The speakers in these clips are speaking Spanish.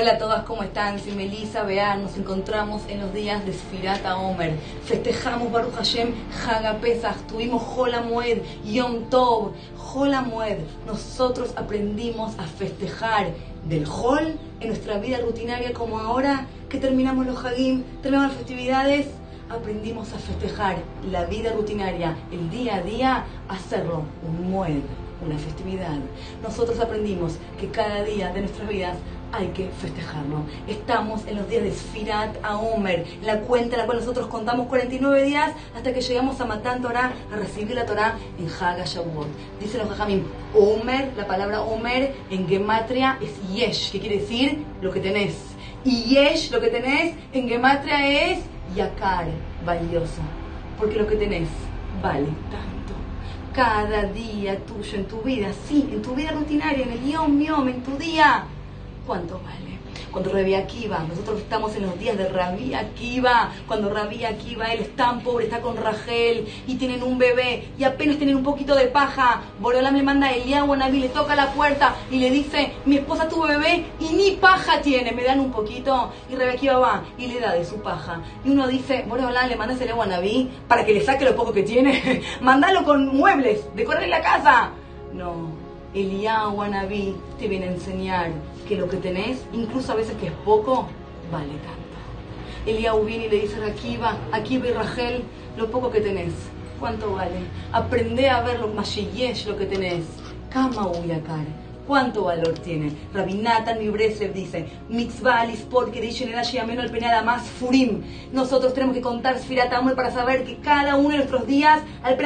Hola a todas, ¿cómo están? Soy Melissa Bear, nos encontramos en los días de Sfirata Omer. Festejamos Baruch Hashem, Haga Pesach, tuvimos Hola Moed, Yom Tov, Hola Moed. Nosotros aprendimos a festejar del Hol en nuestra vida rutinaria como ahora que terminamos los Hagim, terminamos las festividades, aprendimos a festejar la vida rutinaria, el día a día, hacerlo un Moed, una festividad. Nosotros aprendimos que cada día de nuestras vidas hay que festejarlo. Estamos en los días de Sfirat a Omer, la cuenta en la cual nosotros contamos 49 días hasta que llegamos a Matan Torah, a recibir la Torah en Haga Shavuot. Dice los Jajamim, Omer, la palabra Omer en Gematria es Yesh, que quiere decir lo que tenés. Y Yesh, lo que tenés, en Gematria es Yakar, valioso. Porque lo que tenés vale tanto cada día tuyo en tu vida, sí, en tu vida rutinaria, en el yom yom, en tu día, ¿Cuánto vale? Cuando Rabí Akiva, nosotros estamos en los días de Rabí Akiva, cuando Rabí Akiva, él es tan pobre, está con Rachel y tienen un bebé y apenas tienen un poquito de paja, Boreolam le manda a Eliyahu Naví, le toca la puerta y le dice, mi esposa tuvo bebé y ni paja tiene, me dan un poquito y Rabí Akiva va y le da de su paja. Y uno dice, Boreolam, le mandas el agua Naví para que le saque lo poco que tiene, mandalo con muebles, decorarle la casa. No, Eliyahu Naví te viene a enseñar que lo que tenés, incluso a veces que es poco, vale tanto. Eliyahu viene y le dice a Akiva, Akiva y Rachel, lo poco que tenés, ¿cuánto vale? Aprende a ver lo mashiyesh, lo que tenés. Kama uyakar. ¿Cuánto valor tiene? Rabinatan Mibresev dice, Mitzvah alispot que dice en el penada más furim. Nosotros tenemos que contar Sfirat para saber que cada uno de nuestros días al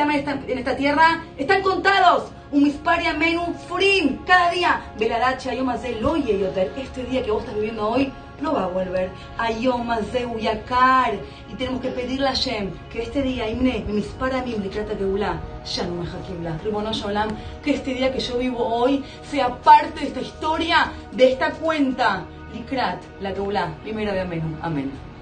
en esta tierra están contados un misparia menú furim, cada día. Velaracha, de loye yoter. Este día que vos estás viviendo hoy no va a volver. de uyakar. Y tenemos que pedirle a Shem que este día, Imne, mispara mim, likrata geula, ya no me hakimla. que este día que yo vivo hoy sea parte de esta historia, de esta cuenta. Likrat, la geula, primera de Amén. Amén.